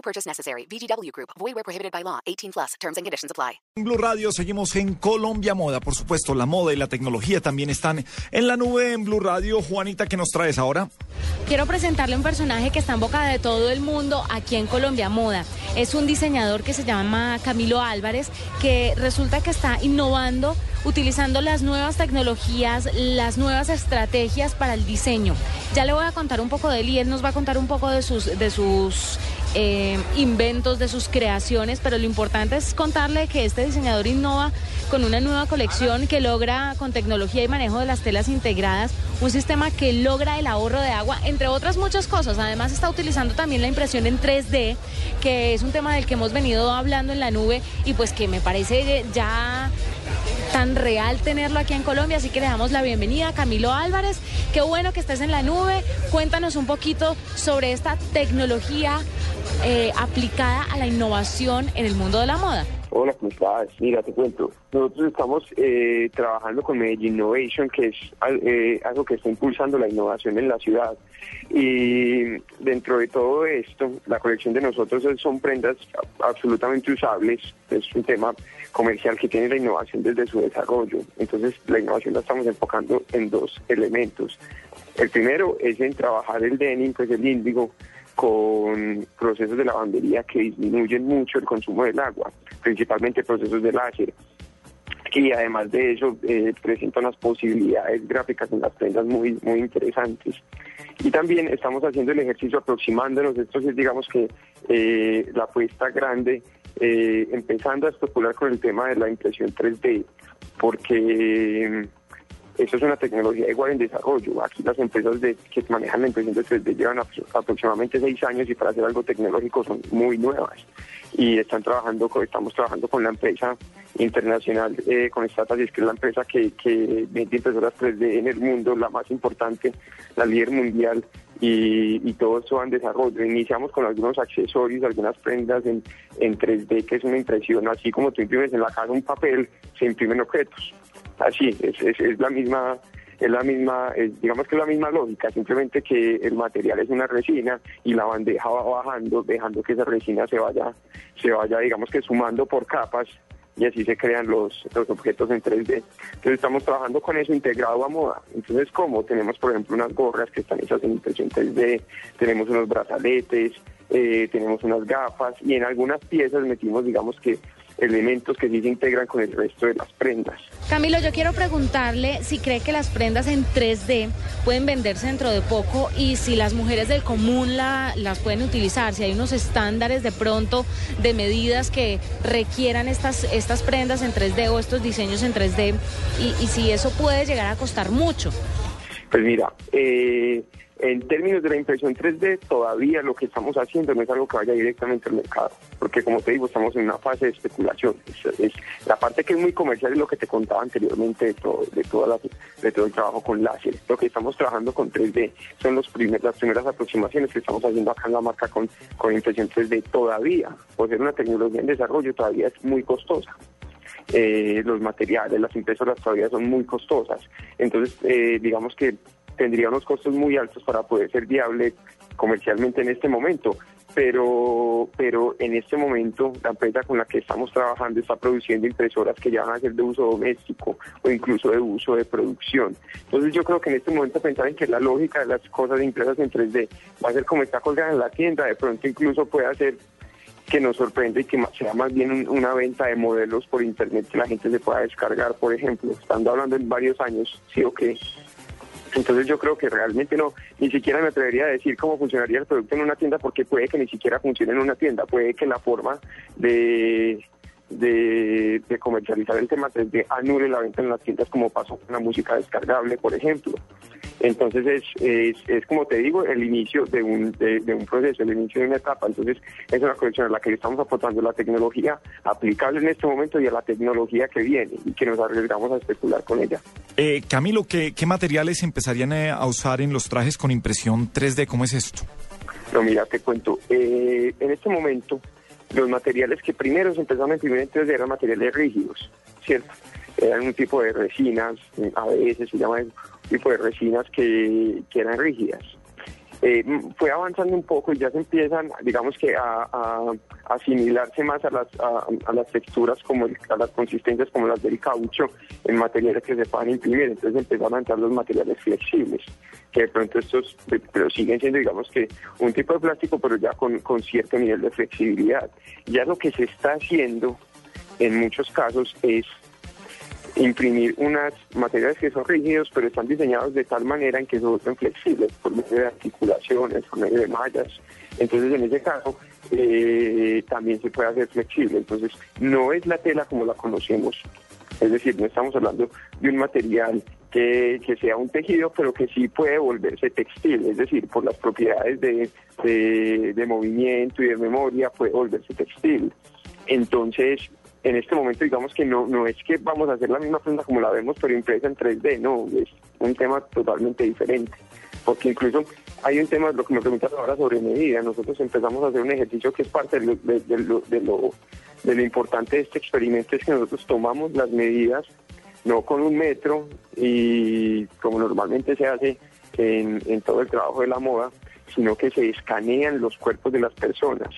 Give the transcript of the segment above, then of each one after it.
No purchase necessary. VGW Group. Void where prohibited by law. 18 plus. Terms and conditions apply. En Blue Radio seguimos en Colombia Moda. Por supuesto, la moda y la tecnología también están en la nube en Blue Radio. Juanita, ¿qué nos traes ahora? Quiero presentarle un personaje que está en boca de todo el mundo aquí en Colombia Moda. Es un diseñador que se llama Camilo Álvarez, que resulta que está innovando utilizando las nuevas tecnologías, las nuevas estrategias para el diseño. Ya le voy a contar un poco de él y él nos va a contar un poco de sus, de sus eh, inventos, de sus creaciones, pero lo importante es contarle que este diseñador innova con una nueva colección que logra con tecnología y manejo de las telas integradas un sistema que logra el ahorro de agua, entre otras muchas cosas. Además está utilizando también la impresión en 3D, que es un tema del que hemos venido hablando en la nube y pues que me parece ya tan real tenerlo aquí en Colombia, así que le damos la bienvenida a Camilo Álvarez. Qué bueno que estés en la nube. Cuéntanos un poquito sobre esta tecnología eh, aplicada a la innovación en el mundo de la moda. Hola, ¿cómo estás? Mira, te cuento. Nosotros estamos eh, trabajando con Medellín Innovation, que es eh, algo que está impulsando la innovación en la ciudad. Y dentro de todo esto, la colección de nosotros son prendas absolutamente usables. Es un tema comercial que tiene la innovación desde su desarrollo. Entonces, la innovación la estamos enfocando en dos elementos. El primero es en trabajar el denim, pues el índigo, con procesos de lavandería que disminuyen mucho el consumo del agua, principalmente procesos de láser. Y además de eso, eh, presenta unas posibilidades gráficas en las prendas muy, muy interesantes. Y también estamos haciendo el ejercicio aproximándonos, esto es digamos que eh, la apuesta grande, eh, empezando a especular con el tema de la impresión 3D, porque eso es una tecnología igual en desarrollo. Aquí las empresas de, que manejan la impresión de 3D llevan aproximadamente seis años y para hacer algo tecnológico son muy nuevas. Y están trabajando, estamos trabajando con la empresa internacional, eh, con Stratasys, que es la empresa que, que vende impresoras 3D en el mundo, la más importante, la líder mundial. Y, todo esto va en desarrollo. Iniciamos con algunos accesorios, algunas prendas en, en 3D, que es una impresión, así como tú imprimes en la casa un papel, se imprimen objetos. Así, es, es, la misma es la misma, digamos que es la misma lógica, simplemente que el material es una resina y la bandeja va bajando, dejando que esa resina se vaya, se vaya, digamos que sumando por capas y así se crean los, los objetos en 3D. Entonces estamos trabajando con eso integrado a moda. Entonces, ¿cómo? Tenemos, por ejemplo, unas gorras que están hechas en impresión 3D, tenemos unos brazaletes, eh, tenemos unas gafas y en algunas piezas metimos, digamos que elementos que sí se integran con el resto de las prendas. Camilo, yo quiero preguntarle si cree que las prendas en 3D pueden venderse dentro de poco y si las mujeres del común la, las pueden utilizar, si hay unos estándares de pronto de medidas que requieran estas, estas prendas en 3D o estos diseños en 3D y, y si eso puede llegar a costar mucho. Pues mira, eh, en términos de la impresión 3D, todavía lo que estamos haciendo no es algo que vaya directamente al mercado, porque como te digo, estamos en una fase de especulación. Es, la parte que es muy comercial es lo que te contaba anteriormente de todo, de, toda de todo el trabajo con láser. Lo que estamos trabajando con 3D son los las primeras aproximaciones que estamos haciendo acá en la marca con, con impresión 3D. Todavía, por ser una tecnología en desarrollo, todavía es muy costosa. Eh, los materiales, las impresoras todavía son muy costosas. Entonces, eh, digamos que tendría unos costos muy altos para poder ser viable comercialmente en este momento. Pero, pero en este momento la empresa con la que estamos trabajando está produciendo impresoras que ya van a ser de uso doméstico o incluso de uso de producción. Entonces yo creo que en este momento pensar en que la lógica de las cosas impresas en 3D va a ser como está colgada en la tienda, de pronto incluso puede hacer que nos sorprende y que sea más bien una venta de modelos por internet que la gente se pueda descargar, por ejemplo, estando hablando en varios años, sí o qué, entonces yo creo que realmente no, ni siquiera me atrevería a decir cómo funcionaría el producto en una tienda porque puede que ni siquiera funcione en una tienda, puede que la forma de, de, comercializar el tema 3D anule la venta en las tiendas como pasó con la música descargable, por ejemplo. Entonces es, es, es, como te digo, el inicio de un, de, un proceso, el inicio de una etapa. Entonces es una colección a la que estamos aportando la tecnología aplicable en este momento y a la tecnología que viene y que nos arriesgamos a especular con ella. Eh, Camilo, ¿qué, ¿qué materiales empezarían eh, a usar en los trajes con impresión 3D? ¿Cómo es esto? No, mira, te cuento. Eh, en este momento, los materiales que primero se empezaron a imprimir en 3D eran materiales rígidos, ¿cierto? Eran un tipo de resinas, a veces se llama tipo de resinas que, que eran rígidas. Eh, fue avanzando un poco y ya se empiezan, digamos que a, asimilarse más a las, a, las texturas, como a las consistencias como las del caucho en materiales que se puedan imprimir. Entonces empezaron a entrar los materiales flexibles, que de pronto estos, pero siguen siendo, digamos que un tipo de plástico, pero ya con, con cierto nivel de flexibilidad. Ya lo que se está haciendo en muchos casos es imprimir unas materiales que son rígidos, pero están diseñados de tal manera en que se vuelven flexibles por medio de articulaciones, por medio de mallas. Entonces, en ese caso, eh, también se puede hacer flexible. Entonces, no es la tela como la conocemos. Es decir, no estamos hablando de un material que, que, sea un tejido, pero que sí puede volverse textil, es decir, por las propiedades de, de, de movimiento y de memoria puede volverse textil. Entonces, en este momento digamos que no, no es que vamos a hacer la misma prenda como la vemos, pero impresa en 3D, no, es un tema totalmente diferente. Porque incluso hay un tema, lo que me preguntas ahora sobre medida, nosotros empezamos a hacer un ejercicio que es parte de lo, de, lo, importante de este experimento, es que nosotros tomamos las medidas no con un metro y como normalmente se hace en todo el trabajo de la moda, sino que se escanean los cuerpos de las personas.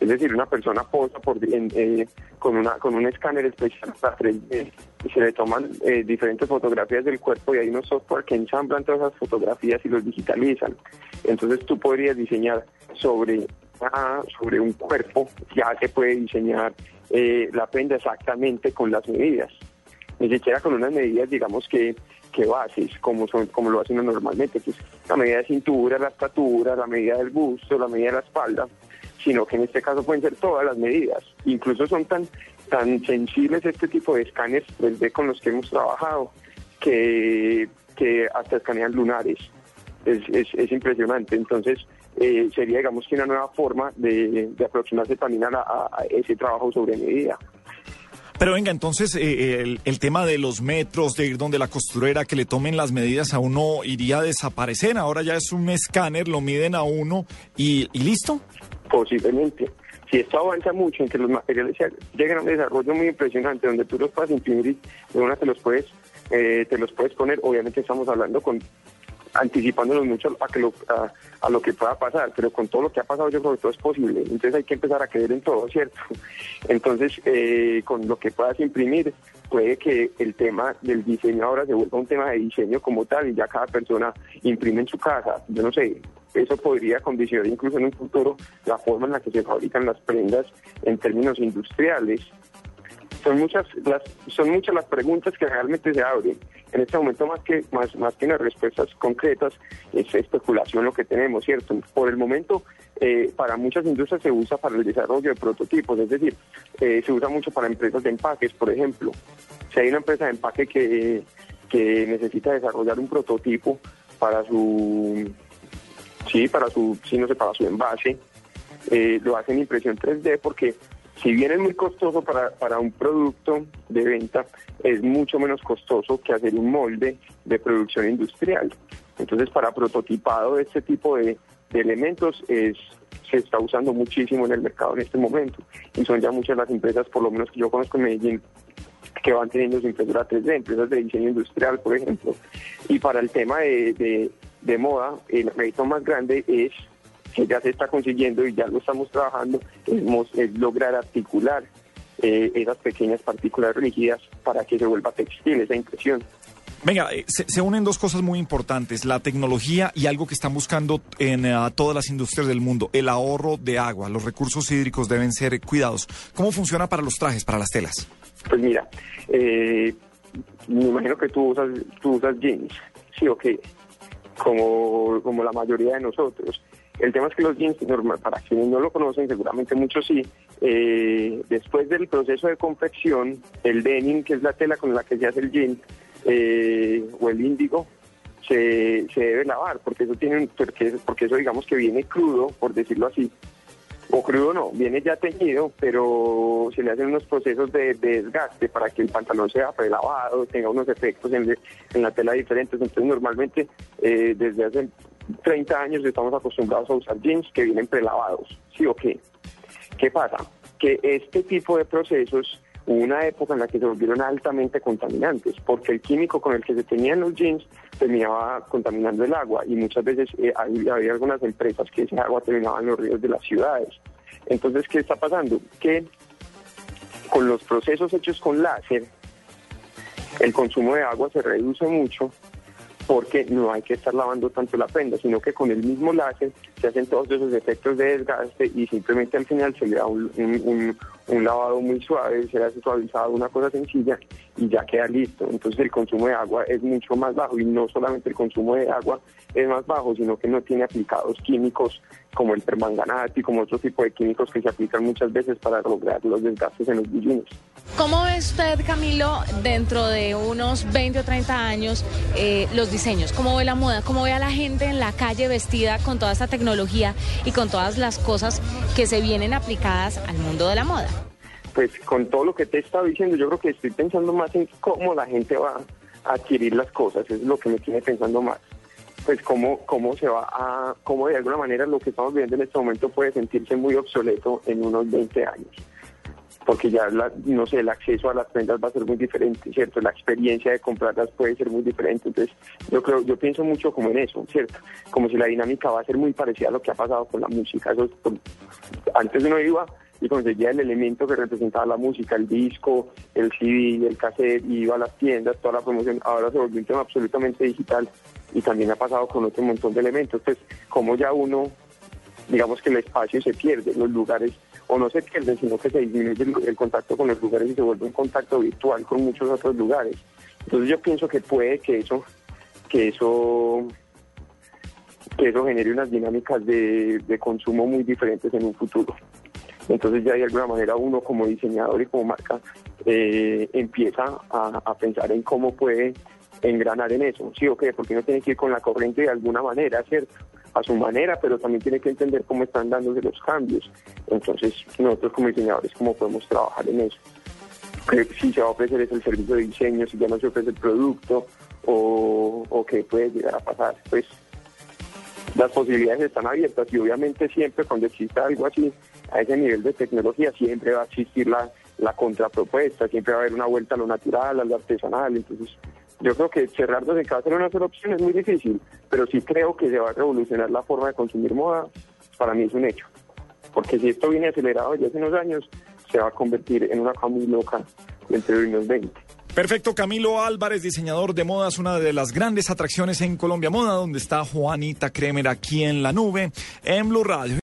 Es decir, una persona posa por, eh, con, un escáner especial para 3D y se le toman eh, diferentes fotografías del cuerpo y hay unos software que ensamblan todas esas fotografías y los digitalizan. Entonces tú podrías diseñar sobre, sobre un cuerpo, ya se puede diseñar eh, la prenda exactamente con las medidas. Ni siquiera con unas medidas, digamos que que bases, como, como lo hacen normalmente, que es la medida de cintura, la estatura, la medida del busto, la medida de la espalda, sino que en este caso pueden ser todas las medidas. Incluso son tan, tan sensibles este tipo de escáneres 3D con los que hemos trabajado que, que hasta escanean lunares. Es, es, impresionante. Entonces, eh, sería, digamos, que una nueva forma de, de aproximarse también a, a ese trabajo sobre medida. Pero venga, entonces eh, el, tema de los metros, de ir donde la costurera, que le tomen las medidas a uno, iría a desaparecer. Ahora ya es un escáner, lo miden a uno y, listo. Posiblemente. Si esto avanza mucho en que los materiales llegan a un desarrollo muy impresionante, donde tú los puedas imprimir y de una te los puedes, eh, te los puedes poner, obviamente estamos hablando con anticipándonos mucho a, que lo, a, lo que pueda pasar, pero con todo lo que ha pasado yo creo que todo es posible, entonces hay que empezar a creer en todo, ¿cierto? Entonces, eh, con lo que puedas imprimir, puede que el tema del diseño ahora se vuelva un tema de diseño como tal y ya cada persona imprime en su casa, yo no sé, eso podría condicionar incluso en un futuro la forma en la que se fabrican las prendas en términos industriales. Son muchas las son muchas las preguntas que realmente se abren en este momento más que más más que las respuestas concretas es especulación lo que tenemos cierto por el momento eh, para muchas industrias se usa para el desarrollo de prototipos es decir eh, se usa mucho para empresas de empaques por ejemplo. Si hay una empresa de empaque que que necesita desarrollar un prototipo para su sí para su sí no sé para su envase eh, lo hacen impresión 3D porque si bien es muy costoso para, para un producto de venta, es mucho menos costoso que hacer un molde de producción industrial. Entonces, para prototipado de este tipo de, elementos es, se está usando muchísimo en el mercado en este momento. Y son ya muchas las empresas, por lo menos que yo conozco en Medellín, que van teniendo su impresora 3D, empresas de diseño industrial, por ejemplo. Y para el tema de, de moda, el mérito más grande es que ya se está consiguiendo y ya lo estamos trabajando, es, lograr articular eh, esas pequeñas partículas rígidas para que se vuelva textil esa impresión. Venga, eh, se, unen dos cosas muy importantes, la tecnología y algo que están buscando en eh, todas las industrias del mundo, el ahorro de agua. Los recursos hídricos deben ser cuidados. ¿Cómo funciona para los trajes, para las telas? Pues mira, me imagino que tú usas, tú usas jeans, sí o qué, como, como la mayoría de nosotros. El tema es que los jeans, para quienes no lo conocen, seguramente muchos sí, eh, después del proceso de confección, el denim, que es la tela con la que se hace el jean, eh, o el índigo, se, se debe lavar, porque eso tiene, porque, porque eso digamos que viene crudo, por decirlo así, o crudo no, viene ya teñido, pero se le hacen unos procesos de, desgaste para que el pantalón sea prelavado, tenga unos efectos en, la tela diferentes. Entonces normalmente eh, desde hace 30 años estamos acostumbrados a usar jeans que vienen prelavados, ¿sí o qué? ¿Qué pasa? Que este tipo de procesos hubo una época en la que se volvieron altamente contaminantes, porque el químico con el que se tenían los jeans terminaba contaminando el agua y muchas veces eh, había, algunas empresas que ese agua terminaba en los ríos de las ciudades. Entonces, ¿qué está pasando? Que con los procesos hechos con láser, el consumo de agua se reduce mucho porque no hay que estar lavando tanto la prenda, sino que con el mismo láser se hacen todos esos efectos de desgaste y simplemente al final se le da un, lavado muy suave, se hace suavizado una cosa sencilla y ya queda listo. Entonces el consumo de agua es mucho más bajo y no solamente el consumo de agua es más bajo, sino que no tiene aplicados químicos como el permanganato y como otro tipo de químicos que se aplican muchas veces para lograr los desgastes en los billines. ¿Cómo ve usted, Camilo, dentro de unos 20 o 30 años eh, los diseños? ¿Cómo ve la moda? ¿Cómo ve a la gente en la calle vestida con toda esta tecnología y con todas las cosas que se vienen aplicadas al mundo de la moda? Pues con todo lo que te he estado diciendo, yo creo que estoy pensando más en cómo la gente va a adquirir las cosas, es lo que me tiene pensando más. Pues cómo, cómo se va a, cómo de alguna manera lo que estamos viendo en este momento puede sentirse muy obsoleto en unos 20 años porque ya, no sé, el acceso a las prendas va a ser muy diferente, ¿cierto? La experiencia de comprarlas puede ser muy diferente. Entonces, yo creo, yo pienso mucho como en eso, ¿cierto? Como si la dinámica va a ser muy parecida a lo que ha pasado con la música. Eso, antes uno iba y conseguía el elemento que representaba la música, el disco, el CD, el cassette, iba a las tiendas, toda la promoción. Ahora se volvió un tema absolutamente digital y también ha pasado con otro montón de elementos. Entonces, como ya uno, digamos que el espacio se pierde, los lugares o no se pierden, sino que se disminuye el, contacto con los lugares y se vuelve un contacto virtual con muchos otros lugares. Entonces yo pienso que puede que eso, que eso, que eso genere unas dinámicas de, consumo muy diferentes en un futuro. Entonces ya de alguna manera uno como diseñador y como marca eh, empieza a, pensar en cómo puede engranar en eso, sí o qué, porque uno tiene que ir con la corriente de alguna manera, ¿cierto? a su manera, pero también tiene que entender cómo están dándose los cambios. Entonces, nosotros como diseñadores, ¿cómo podemos trabajar en eso? si se va a ofrecer el servicio de diseño, si ya no se ofrece el producto, o, o qué puede llegar a pasar. Pues las posibilidades están abiertas y obviamente siempre cuando exista algo así, a ese nivel de tecnología, siempre va a existir la, la contrapropuesta, siempre va a haber una vuelta a lo natural, a lo artesanal. Entonces, yo creo que cerrarnos en casa en una sola opción es muy difícil, pero sí creo que se va a revolucionar la forma de consumir moda. Para mí es un hecho. Porque si esto viene acelerado ya hace unos años, se va a convertir en una cosa muy loca dentro de unos 20. Perfecto, Camilo Álvarez, diseñador de modas, una de las grandes atracciones en Colombia Moda, donde está Juanita Kremer aquí en la nube, en Blue Radio.